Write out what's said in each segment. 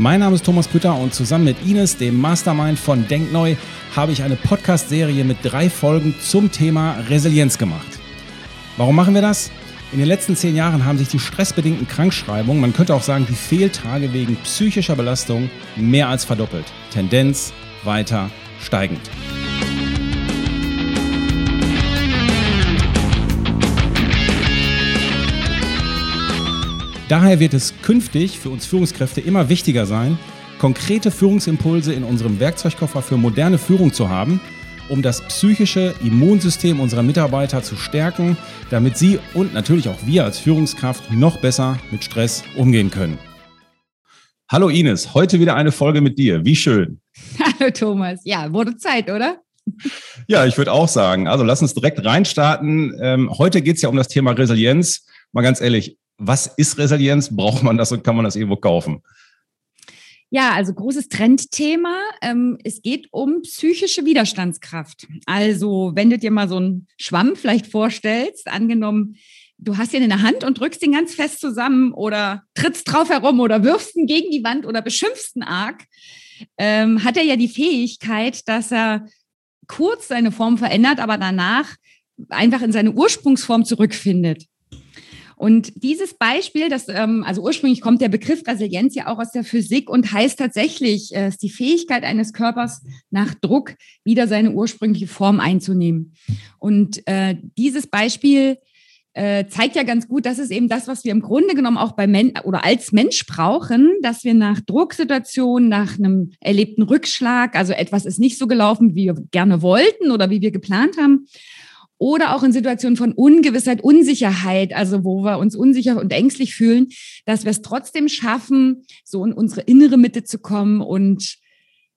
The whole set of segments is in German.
Mein Name ist Thomas Pütter und zusammen mit Ines, dem Mastermind von Denkneu, habe ich eine Podcast-Serie mit drei Folgen zum Thema Resilienz gemacht. Warum machen wir das? In den letzten zehn Jahren haben sich die stressbedingten Krankschreibungen, man könnte auch sagen die Fehltage wegen psychischer Belastung, mehr als verdoppelt. Tendenz weiter steigend. Daher wird es künftig für uns Führungskräfte immer wichtiger sein, konkrete Führungsimpulse in unserem Werkzeugkoffer für moderne Führung zu haben, um das psychische Immunsystem unserer Mitarbeiter zu stärken, damit sie und natürlich auch wir als Führungskraft noch besser mit Stress umgehen können. Hallo Ines, heute wieder eine Folge mit dir. Wie schön. Hallo Thomas. Ja, wurde Zeit, oder? Ja, ich würde auch sagen. Also lass uns direkt reinstarten. Ähm, heute geht es ja um das Thema Resilienz. Mal ganz ehrlich, was ist Resilienz? Braucht man das und kann man das irgendwo kaufen? Ja, also großes Trendthema. Ähm, es geht um psychische Widerstandskraft. Also, wenn du dir mal so einen Schwamm vielleicht vorstellst, angenommen, du hast ihn in der Hand und drückst ihn ganz fest zusammen oder trittst drauf herum oder wirfst ihn gegen die Wand oder beschimpfst ihn arg, ähm, hat er ja die Fähigkeit, dass er kurz seine Form verändert, aber danach einfach in seine Ursprungsform zurückfindet. Und dieses Beispiel, das, ähm, also ursprünglich kommt der Begriff Resilienz ja auch aus der Physik und heißt tatsächlich, äh, ist die Fähigkeit eines Körpers nach Druck wieder seine ursprüngliche Form einzunehmen. Und äh, dieses Beispiel äh, zeigt ja ganz gut, das ist eben das, was wir im Grunde genommen auch bei Men oder als Mensch brauchen, dass wir nach Drucksituationen, nach einem erlebten Rückschlag, also etwas ist nicht so gelaufen, wie wir gerne wollten oder wie wir geplant haben, oder auch in Situationen von Ungewissheit, Unsicherheit, also wo wir uns unsicher und ängstlich fühlen, dass wir es trotzdem schaffen, so in unsere innere Mitte zu kommen und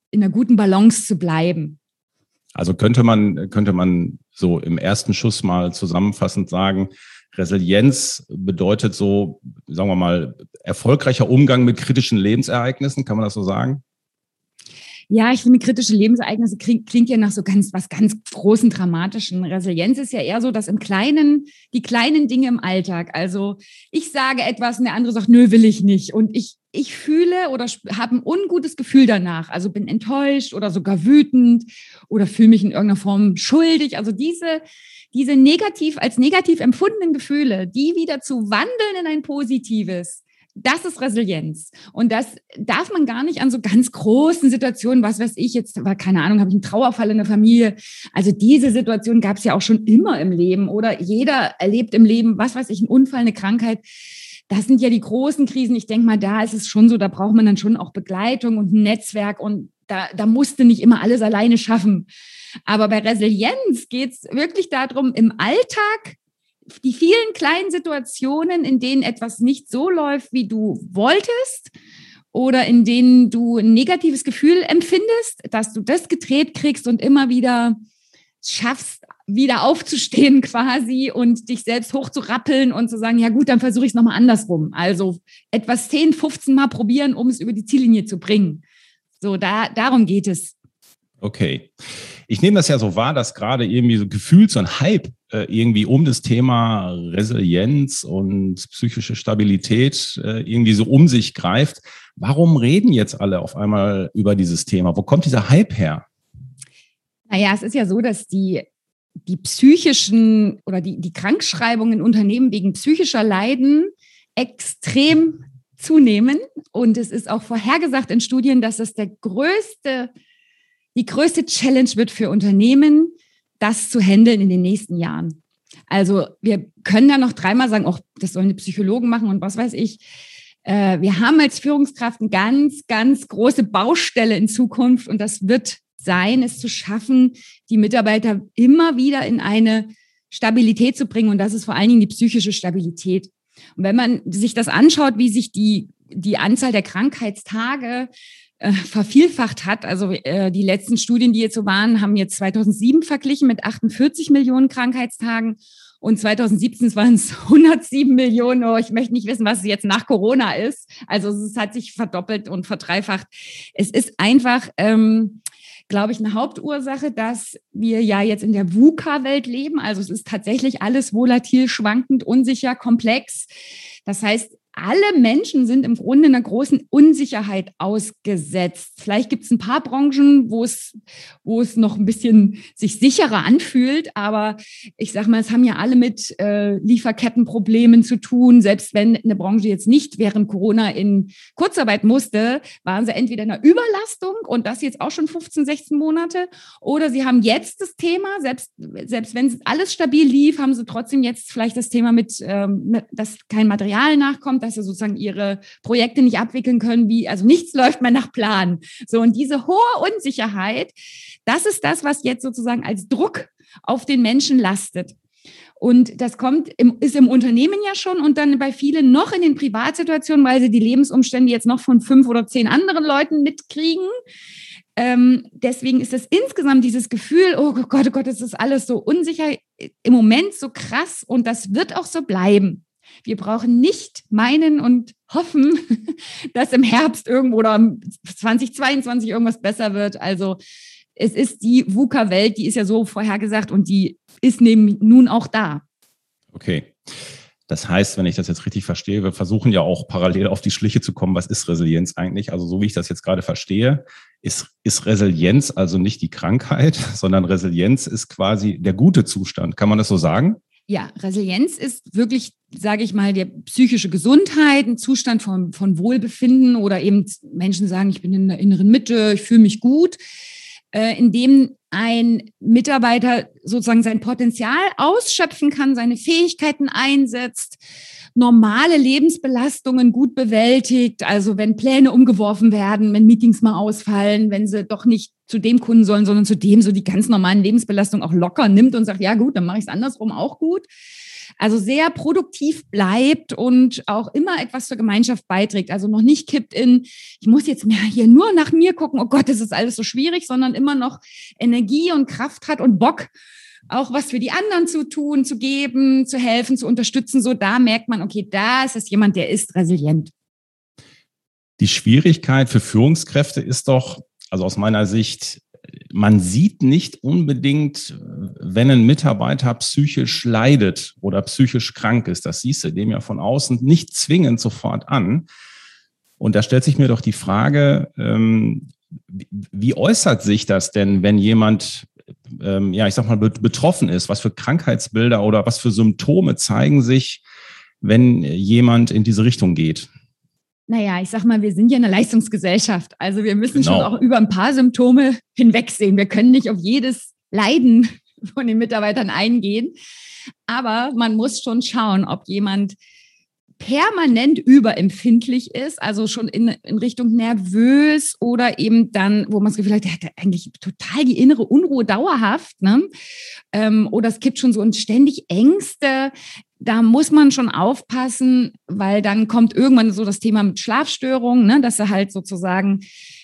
in einer guten Balance zu bleiben. Also könnte man, könnte man so im ersten Schuss mal zusammenfassend sagen, Resilienz bedeutet so, sagen wir mal, erfolgreicher Umgang mit kritischen Lebensereignissen, kann man das so sagen? Ja, ich finde, kritische Lebensereignisse klingt, klingt ja nach so ganz, was ganz großen, dramatischen. Resilienz ist ja eher so, dass im Kleinen, die kleinen Dinge im Alltag, also ich sage etwas und der andere sagt, nö, will ich nicht. Und ich, ich fühle oder habe ein ungutes Gefühl danach. Also bin enttäuscht oder sogar wütend oder fühle mich in irgendeiner Form schuldig. Also diese, diese negativ, als negativ empfundenen Gefühle, die wieder zu wandeln in ein positives, das ist Resilienz. Und das darf man gar nicht an so ganz großen Situationen, was weiß ich jetzt, war keine Ahnung, habe ich einen Trauerfall in der Familie. Also diese Situation gab es ja auch schon immer im Leben oder jeder erlebt im Leben, was weiß ich, einen Unfall, eine Krankheit. Das sind ja die großen Krisen. Ich denke mal, da ist es schon so, da braucht man dann schon auch Begleitung und ein Netzwerk und da, da musste nicht immer alles alleine schaffen. Aber bei Resilienz geht es wirklich darum, im Alltag die vielen kleinen Situationen, in denen etwas nicht so läuft, wie du wolltest, oder in denen du ein negatives Gefühl empfindest, dass du das gedreht kriegst und immer wieder schaffst, wieder aufzustehen quasi und dich selbst hochzurappeln und zu sagen, ja gut, dann versuche ich es nochmal andersrum. Also etwas 10, 15 Mal probieren, um es über die Ziellinie zu bringen. So, da, darum geht es. Okay. Ich nehme das ja so wahr, dass gerade irgendwie so gefühlt so ein Hype äh, irgendwie um das Thema Resilienz und psychische Stabilität äh, irgendwie so um sich greift. Warum reden jetzt alle auf einmal über dieses Thema? Wo kommt dieser Hype her? Naja, es ist ja so, dass die, die psychischen oder die, die Krankschreibungen in Unternehmen wegen psychischer Leiden extrem zunehmen. Und es ist auch vorhergesagt in Studien, dass es der größte die größte Challenge wird für Unternehmen, das zu handeln in den nächsten Jahren. Also wir können da noch dreimal sagen, auch das sollen die Psychologen machen und was weiß ich. Äh, wir haben als Führungskraft eine ganz, ganz große Baustelle in Zukunft und das wird sein, es zu schaffen, die Mitarbeiter immer wieder in eine Stabilität zu bringen und das ist vor allen Dingen die psychische Stabilität. Und wenn man sich das anschaut, wie sich die, die Anzahl der Krankheitstage äh, vervielfacht hat. Also äh, die letzten Studien, die jetzt so waren, haben jetzt 2007 verglichen mit 48 Millionen Krankheitstagen. Und 2017 waren es 107 Millionen. Oh, ich möchte nicht wissen, was es jetzt nach Corona ist. Also es hat sich verdoppelt und verdreifacht. Es ist einfach, ähm, glaube ich, eine Hauptursache, dass wir ja jetzt in der VUCA-Welt leben. Also es ist tatsächlich alles volatil, schwankend, unsicher, komplex. Das heißt, alle Menschen sind im Grunde einer großen Unsicherheit ausgesetzt. Vielleicht gibt es ein paar Branchen, wo es, wo es noch ein bisschen sich sicherer anfühlt, aber ich sage mal, es haben ja alle mit äh, Lieferkettenproblemen zu tun. Selbst wenn eine Branche jetzt nicht während Corona in Kurzarbeit musste, waren sie entweder in einer Überlastung und das jetzt auch schon 15, 16 Monate, oder sie haben jetzt das Thema, selbst, selbst wenn alles stabil lief, haben sie trotzdem jetzt vielleicht das Thema mit, ähm, dass kein Material nachkommt dass sie sozusagen ihre Projekte nicht abwickeln können, wie, also nichts läuft mehr nach Plan. So, und diese hohe Unsicherheit, das ist das, was jetzt sozusagen als Druck auf den Menschen lastet. Und das kommt, im, ist im Unternehmen ja schon und dann bei vielen noch in den Privatsituationen, weil sie die Lebensumstände jetzt noch von fünf oder zehn anderen Leuten mitkriegen. Ähm, deswegen ist es insgesamt dieses Gefühl, oh Gott, oh Gott, es ist alles so unsicher, im Moment so krass und das wird auch so bleiben. Wir brauchen nicht meinen und hoffen, dass im Herbst irgendwo oder 2022 irgendwas besser wird. Also es ist die VUCA-Welt, die ist ja so vorhergesagt und die ist neben nun auch da. Okay. Das heißt, wenn ich das jetzt richtig verstehe, wir versuchen ja auch parallel auf die Schliche zu kommen. Was ist Resilienz eigentlich? Also so wie ich das jetzt gerade verstehe, ist, ist Resilienz also nicht die Krankheit, sondern Resilienz ist quasi der gute Zustand. Kann man das so sagen? Ja, Resilienz ist wirklich, sage ich mal, der psychische Gesundheit, ein Zustand von, von Wohlbefinden oder eben Menschen sagen, ich bin in der inneren Mitte, ich fühle mich gut, äh, in dem ein Mitarbeiter sozusagen sein Potenzial ausschöpfen kann, seine Fähigkeiten einsetzt, normale Lebensbelastungen gut bewältigt. Also wenn Pläne umgeworfen werden, wenn Meetings mal ausfallen, wenn sie doch nicht zu dem Kunden sollen, sondern zu dem so die ganz normalen Lebensbelastungen auch locker nimmt und sagt, ja gut, dann mache ich es andersrum auch gut. Also sehr produktiv bleibt und auch immer etwas zur Gemeinschaft beiträgt. Also noch nicht kippt in, ich muss jetzt mehr hier nur nach mir gucken, oh Gott, das ist alles so schwierig, sondern immer noch Energie und Kraft hat und Bock, auch was für die anderen zu tun, zu geben, zu helfen, zu unterstützen. So da merkt man, okay, da ist es jemand, der ist resilient. Die Schwierigkeit für Führungskräfte ist doch, also aus meiner Sicht, man sieht nicht unbedingt, wenn ein Mitarbeiter psychisch leidet oder psychisch krank ist. Das siehst du dem ja von außen nicht zwingend sofort an. Und da stellt sich mir doch die Frage, ähm, wie äußert sich das denn, wenn jemand, ähm, ja, ich sag mal, betroffen ist? Was für Krankheitsbilder oder was für Symptome zeigen sich, wenn jemand in diese Richtung geht? naja, ich sag mal, wir sind ja eine Leistungsgesellschaft. Also wir müssen genau. schon auch über ein paar Symptome hinwegsehen. Wir können nicht auf jedes Leiden von den Mitarbeitern eingehen. Aber man muss schon schauen, ob jemand permanent überempfindlich ist, also schon in, in Richtung nervös oder eben dann, wo man das Gefühl hat, der hat eigentlich total die innere Unruhe dauerhaft, ne? Ähm, oder es gibt schon so ein ständig Ängste. Da muss man schon aufpassen, weil dann kommt irgendwann so das Thema mit Schlafstörungen, ne? dass er halt sozusagen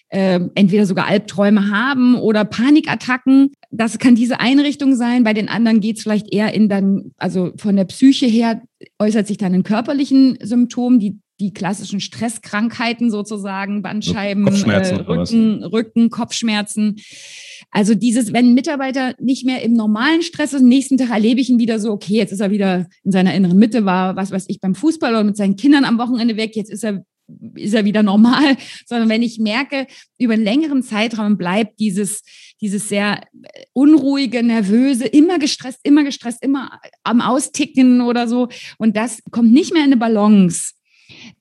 äh, entweder sogar Albträume haben oder Panikattacken. Das kann diese Einrichtung sein. Bei den anderen geht es vielleicht eher in dann, also von der Psyche her äußert sich dann in körperlichen Symptomen, die die klassischen Stresskrankheiten sozusagen, Bandscheiben, äh, Rücken, Rücken, Kopfschmerzen. Also dieses, wenn ein Mitarbeiter nicht mehr im normalen Stress ist, am nächsten Tag erlebe ich ihn wieder so, okay, jetzt ist er wieder in seiner inneren Mitte, war was weiß ich beim Fußball oder mit seinen Kindern am Wochenende weg, jetzt ist er ist er wieder normal, sondern wenn ich merke, über einen längeren Zeitraum bleibt dieses, dieses sehr unruhige, nervöse, immer gestresst, immer gestresst, immer am Austicken oder so, und das kommt nicht mehr in eine Balance,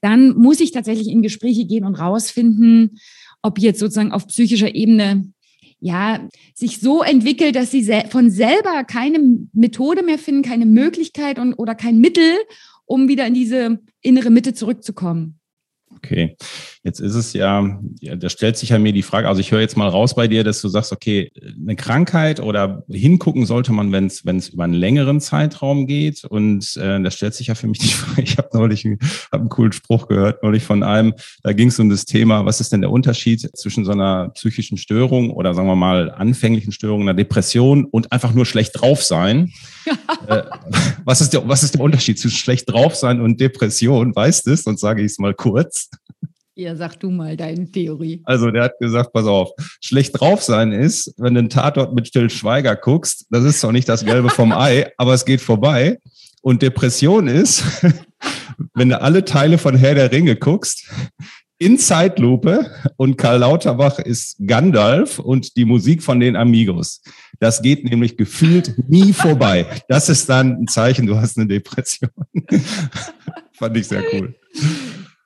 dann muss ich tatsächlich in Gespräche gehen und rausfinden, ob jetzt sozusagen auf psychischer Ebene ja, sich so entwickelt, dass sie von selber keine Methode mehr finden, keine Möglichkeit und, oder kein Mittel, um wieder in diese innere Mitte zurückzukommen. Okay, jetzt ist es ja, ja, da stellt sich ja mir die Frage, also ich höre jetzt mal raus bei dir, dass du sagst, okay, eine Krankheit oder hingucken sollte man, wenn es wenn es über einen längeren Zeitraum geht. Und äh, da stellt sich ja für mich die Frage, ich habe neulich hab einen coolen Spruch gehört, neulich von einem, da ging es um das Thema, was ist denn der Unterschied zwischen so einer psychischen Störung oder sagen wir mal anfänglichen Störung, einer Depression und einfach nur schlecht drauf sein? äh, was, ist der, was ist der Unterschied zwischen schlecht drauf sein und Depression? Weißt du es? Und sage ich es mal kurz. Ja, sag du mal deine Theorie. Also der hat gesagt, pass auf, schlecht drauf sein ist, wenn du einen Tatort mit Still Schweiger guckst, das ist zwar nicht das Gelbe vom Ei, aber es geht vorbei. Und Depression ist, wenn du alle Teile von Herr der Ringe guckst, in Zeitlupe und Karl Lauterbach ist Gandalf und die Musik von den Amigos. Das geht nämlich gefühlt nie vorbei. Das ist dann ein Zeichen, du hast eine Depression. Fand ich sehr cool.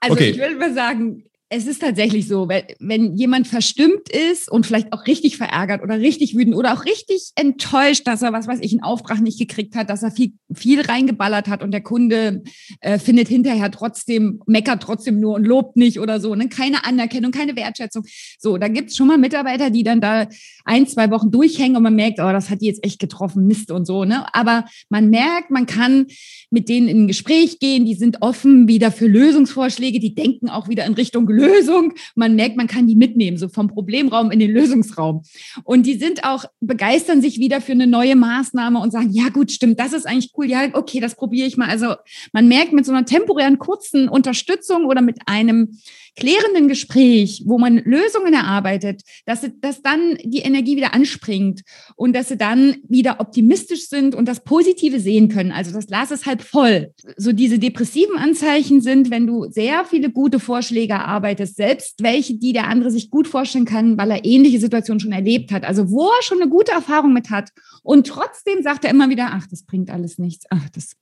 Also okay. ich würde mal sagen, es ist tatsächlich so, wenn, wenn jemand verstimmt ist und vielleicht auch richtig verärgert oder richtig wütend oder auch richtig enttäuscht, dass er, was weiß ich, einen Auftrag nicht gekriegt hat, dass er viel, viel reingeballert hat und der Kunde äh, findet hinterher trotzdem, meckert trotzdem nur und lobt nicht oder so, ne? keine Anerkennung, keine Wertschätzung. So, da gibt es schon mal Mitarbeiter, die dann da ein, zwei Wochen durchhängen und man merkt, oh, das hat die jetzt echt getroffen, Mist und so. Ne? Aber man merkt, man kann mit denen in ein Gespräch gehen, die sind offen wieder für Lösungsvorschläge, die denken auch wieder in Richtung Lösung. Man merkt, man kann die mitnehmen, so vom Problemraum in den Lösungsraum. Und die sind auch, begeistern sich wieder für eine neue Maßnahme und sagen, ja gut, stimmt, das ist eigentlich cool. Ja, okay, das probiere ich mal. Also man merkt mit so einer temporären kurzen Unterstützung oder mit einem klärenden Gespräch, wo man Lösungen erarbeitet, dass, dass dann die Energie wieder anspringt und dass sie dann wieder optimistisch sind und das Positive sehen können. Also das Glas ist halb voll. So diese depressiven Anzeichen sind, wenn du sehr viele gute Vorschläge erarbeitest, selbst welche, die der andere sich gut vorstellen kann, weil er ähnliche Situationen schon erlebt hat, also wo er schon eine gute Erfahrung mit hat und trotzdem sagt er immer wieder, ach, das bringt alles nichts, ach, das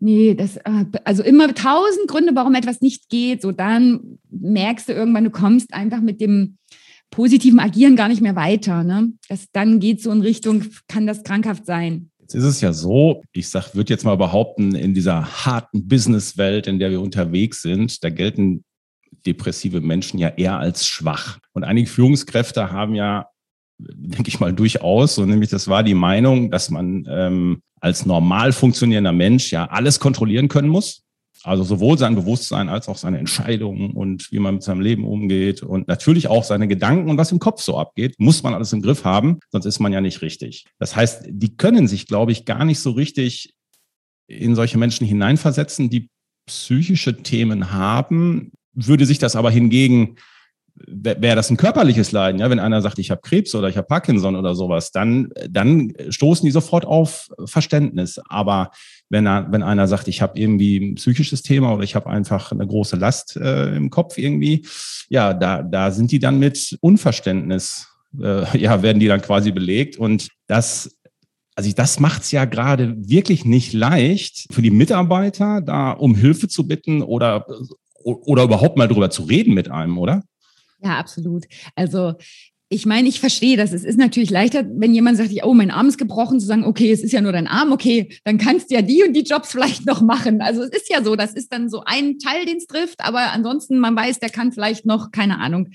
nee, das, äh, also immer tausend Gründe, warum etwas nicht geht. So dann merkst du irgendwann, du kommst einfach mit dem positiven Agieren gar nicht mehr weiter. Ne? Das, dann geht so in Richtung, kann das krankhaft sein. Jetzt ist es ja so, ich sag, würde jetzt mal behaupten, in dieser harten Businesswelt, in der wir unterwegs sind, da gelten depressive Menschen ja eher als schwach. Und einige Führungskräfte haben ja denke ich mal, durchaus. So nämlich das war die Meinung, dass man ähm, als normal funktionierender Mensch ja alles kontrollieren können muss. Also sowohl sein Bewusstsein als auch seine Entscheidungen und wie man mit seinem Leben umgeht und natürlich auch seine Gedanken und was im Kopf so abgeht, muss man alles im Griff haben, sonst ist man ja nicht richtig. Das heißt, die können sich, glaube ich, gar nicht so richtig in solche Menschen hineinversetzen, die psychische Themen haben, würde sich das aber hingegen wäre das ein körperliches Leiden, ja, wenn einer sagt, ich habe Krebs oder ich habe Parkinson oder sowas, dann, dann stoßen die sofort auf Verständnis. Aber wenn, wenn einer sagt, ich habe irgendwie ein psychisches Thema oder ich habe einfach eine große Last äh, im Kopf irgendwie, ja, da, da sind die dann mit Unverständnis, äh, ja, werden die dann quasi belegt. Und das also das macht es ja gerade wirklich nicht leicht für die Mitarbeiter, da um Hilfe zu bitten oder, oder überhaupt mal drüber zu reden mit einem, oder? Ja, absolut. Also ich meine, ich verstehe das. Es ist natürlich leichter, wenn jemand sagt, oh, mein Arm ist gebrochen, zu sagen, okay, es ist ja nur dein Arm, okay, dann kannst du ja die und die Jobs vielleicht noch machen. Also es ist ja so, das ist dann so ein Teil, den es trifft, aber ansonsten, man weiß, der kann vielleicht noch, keine Ahnung,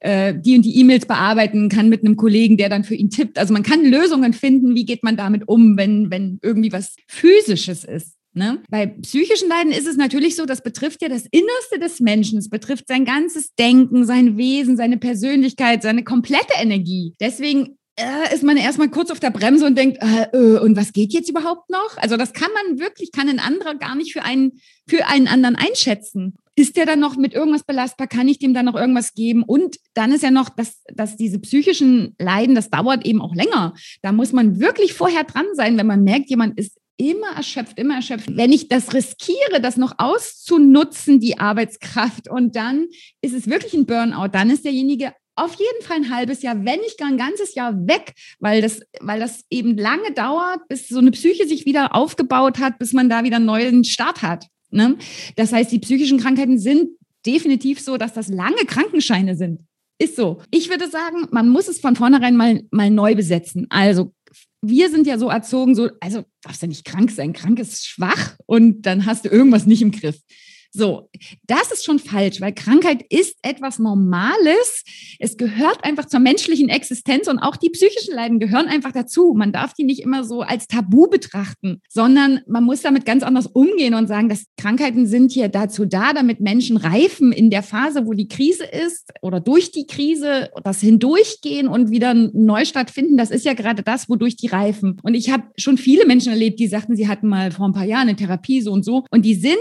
äh, die und die E-Mails bearbeiten, kann mit einem Kollegen, der dann für ihn tippt. Also man kann Lösungen finden, wie geht man damit um, wenn, wenn irgendwie was Physisches ist. Ne? Bei psychischen Leiden ist es natürlich so, das betrifft ja das Innerste des Menschen, es betrifft sein ganzes Denken, sein Wesen, seine Persönlichkeit, seine komplette Energie. Deswegen äh, ist man erstmal kurz auf der Bremse und denkt, äh, äh, und was geht jetzt überhaupt noch? Also das kann man wirklich, kann ein anderer gar nicht für einen, für einen anderen einschätzen. Ist der dann noch mit irgendwas belastbar? Kann ich dem dann noch irgendwas geben? Und dann ist ja noch, dass, dass diese psychischen Leiden, das dauert eben auch länger. Da muss man wirklich vorher dran sein, wenn man merkt, jemand ist immer erschöpft, immer erschöpft. Wenn ich das riskiere, das noch auszunutzen, die Arbeitskraft, und dann ist es wirklich ein Burnout, dann ist derjenige auf jeden Fall ein halbes Jahr, wenn nicht gar ein ganzes Jahr weg, weil das, weil das eben lange dauert, bis so eine Psyche sich wieder aufgebaut hat, bis man da wieder einen neuen Start hat. Ne? Das heißt, die psychischen Krankheiten sind definitiv so, dass das lange Krankenscheine sind. Ist so. Ich würde sagen, man muss es von vornherein mal, mal neu besetzen. Also wir sind ja so erzogen, so, also darfst du nicht krank sein. Krank ist schwach und dann hast du irgendwas nicht im Griff. So, das ist schon falsch, weil Krankheit ist etwas Normales. Es gehört einfach zur menschlichen Existenz und auch die psychischen Leiden gehören einfach dazu. Man darf die nicht immer so als Tabu betrachten, sondern man muss damit ganz anders umgehen und sagen, dass Krankheiten sind hier dazu da, damit Menschen reifen in der Phase, wo die Krise ist oder durch die Krise, das hindurchgehen und wieder einen Neustart finden. Das ist ja gerade das, wodurch die reifen. Und ich habe schon viele Menschen erlebt, die sagten, sie hatten mal vor ein paar Jahren eine Therapie so und so und die sind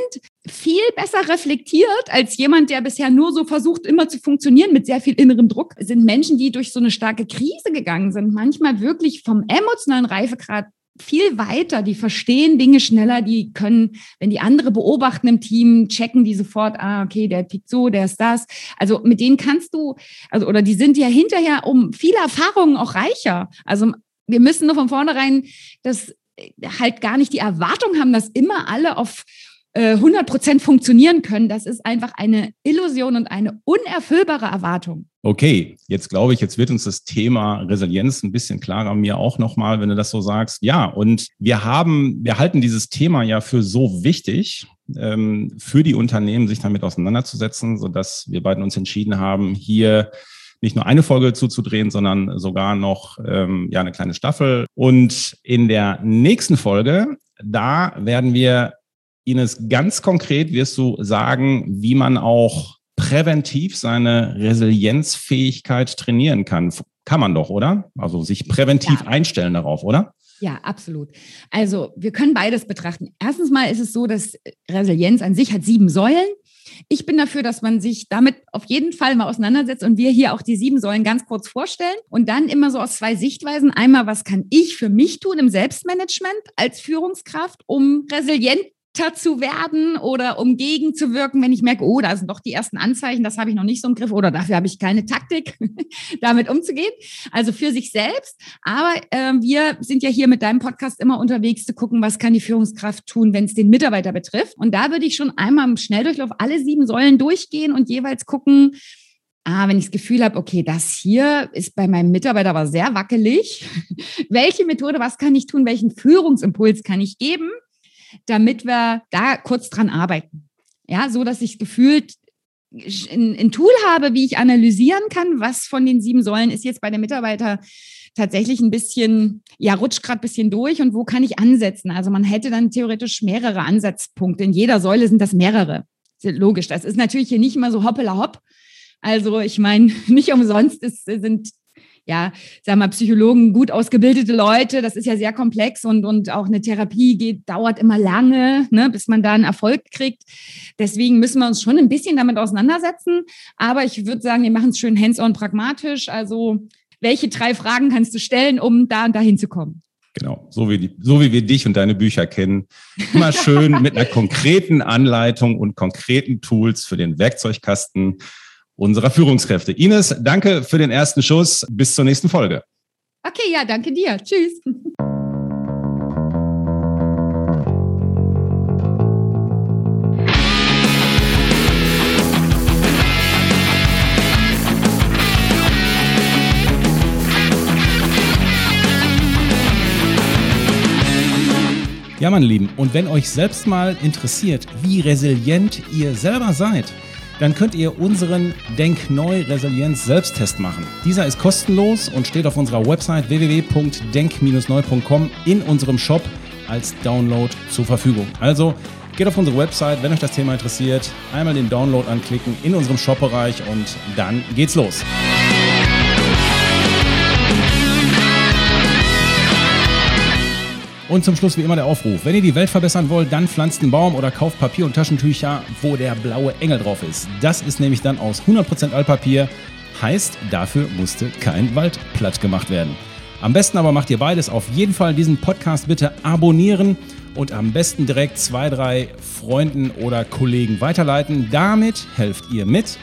viel besser reflektiert als jemand, der bisher nur so versucht, immer zu funktionieren mit sehr viel innerem Druck, sind Menschen, die durch so eine starke Krise gegangen sind, manchmal wirklich vom emotionalen Reifegrad viel weiter, die verstehen Dinge schneller, die können, wenn die andere beobachten im Team, checken die sofort, ah, okay, der tickt so, der ist das. Also mit denen kannst du, also oder die sind ja hinterher um viele Erfahrungen auch reicher. Also wir müssen nur von vornherein das halt gar nicht die Erwartung haben, dass immer alle auf 100 äh, Prozent funktionieren können. Das ist einfach eine Illusion und eine unerfüllbare Erwartung. Okay, jetzt glaube ich, jetzt wird uns das Thema Resilienz ein bisschen klarer, mir auch nochmal, wenn du das so sagst. Ja, und wir haben, wir halten dieses Thema ja für so wichtig, ähm, für die Unternehmen, sich damit auseinanderzusetzen, sodass wir beiden uns entschieden haben, hier nicht nur eine Folge zuzudrehen, sondern sogar noch ähm, ja eine kleine Staffel. Und in der nächsten Folge, da werden wir Ines, ganz konkret wirst du sagen, wie man auch präventiv seine Resilienzfähigkeit trainieren kann. Kann man doch, oder? Also sich präventiv ja. einstellen darauf, oder? Ja, absolut. Also wir können beides betrachten. Erstens mal ist es so, dass Resilienz an sich hat sieben Säulen. Ich bin dafür, dass man sich damit auf jeden Fall mal auseinandersetzt und wir hier auch die sieben Säulen ganz kurz vorstellen und dann immer so aus zwei Sichtweisen. Einmal, was kann ich für mich tun im Selbstmanagement als Führungskraft, um resilient zu werden oder um gegenzuwirken, wenn ich merke, oh, da sind doch die ersten Anzeichen, das habe ich noch nicht so im Griff oder dafür habe ich keine Taktik, damit umzugehen. Also für sich selbst. Aber äh, wir sind ja hier mit deinem Podcast immer unterwegs zu gucken, was kann die Führungskraft tun, wenn es den Mitarbeiter betrifft. Und da würde ich schon einmal im Schnelldurchlauf alle sieben Säulen durchgehen und jeweils gucken, ah, wenn ich das Gefühl habe, okay, das hier ist bei meinem Mitarbeiter aber sehr wackelig. Welche Methode, was kann ich tun? Welchen Führungsimpuls kann ich geben? Damit wir da kurz dran arbeiten. Ja, so dass ich gefühlt ein, Tool habe, wie ich analysieren kann, was von den sieben Säulen ist jetzt bei der Mitarbeiter tatsächlich ein bisschen, ja, rutscht gerade ein bisschen durch und wo kann ich ansetzen? Also man hätte dann theoretisch mehrere Ansatzpunkte. In jeder Säule sind das mehrere. Logisch. Das ist natürlich hier nicht immer so hoppela hopp. Also ich meine, nicht umsonst ist, sind ja, sag mal, Psychologen, gut ausgebildete Leute, das ist ja sehr komplex und, und auch eine Therapie geht, dauert immer lange, ne, bis man da einen Erfolg kriegt. Deswegen müssen wir uns schon ein bisschen damit auseinandersetzen. Aber ich würde sagen, wir machen es schön hands-on pragmatisch. Also, welche drei Fragen kannst du stellen, um da und dahin zu kommen? Genau, so wie, die, so wie wir dich und deine Bücher kennen. Immer schön mit einer konkreten Anleitung und konkreten Tools für den Werkzeugkasten unserer Führungskräfte. Ines, danke für den ersten Schuss. Bis zur nächsten Folge. Okay, ja, danke dir. Tschüss. Ja, meine Lieben, und wenn euch selbst mal interessiert, wie resilient ihr selber seid, dann könnt ihr unseren Denk Neu Resilienz Selbsttest machen. Dieser ist kostenlos und steht auf unserer Website www.denk-neu.com in unserem Shop als Download zur Verfügung. Also geht auf unsere Website, wenn euch das Thema interessiert, einmal den Download anklicken in unserem Shop-Bereich und dann geht's los. Und zum Schluss wie immer der Aufruf. Wenn ihr die Welt verbessern wollt, dann pflanzt einen Baum oder kauft Papier und Taschentücher, wo der blaue Engel drauf ist. Das ist nämlich dann aus 100% Altpapier. Heißt, dafür musste kein Wald platt gemacht werden. Am besten aber macht ihr beides. Auf jeden Fall diesen Podcast bitte abonnieren und am besten direkt zwei, drei Freunden oder Kollegen weiterleiten. Damit helft ihr mit,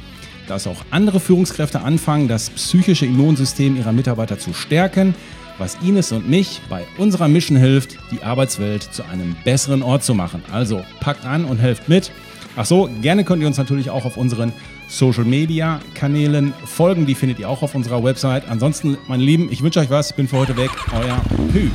dass auch andere Führungskräfte anfangen, das psychische Immunsystem ihrer Mitarbeiter zu stärken was Ines und mich bei unserer Mission hilft, die Arbeitswelt zu einem besseren Ort zu machen. Also packt an und helft mit. Ach so, gerne könnt ihr uns natürlich auch auf unseren Social Media Kanälen folgen. Die findet ihr auch auf unserer Website. Ansonsten, meine Lieben, ich wünsche euch was. Ich bin für heute weg. Euer Hü.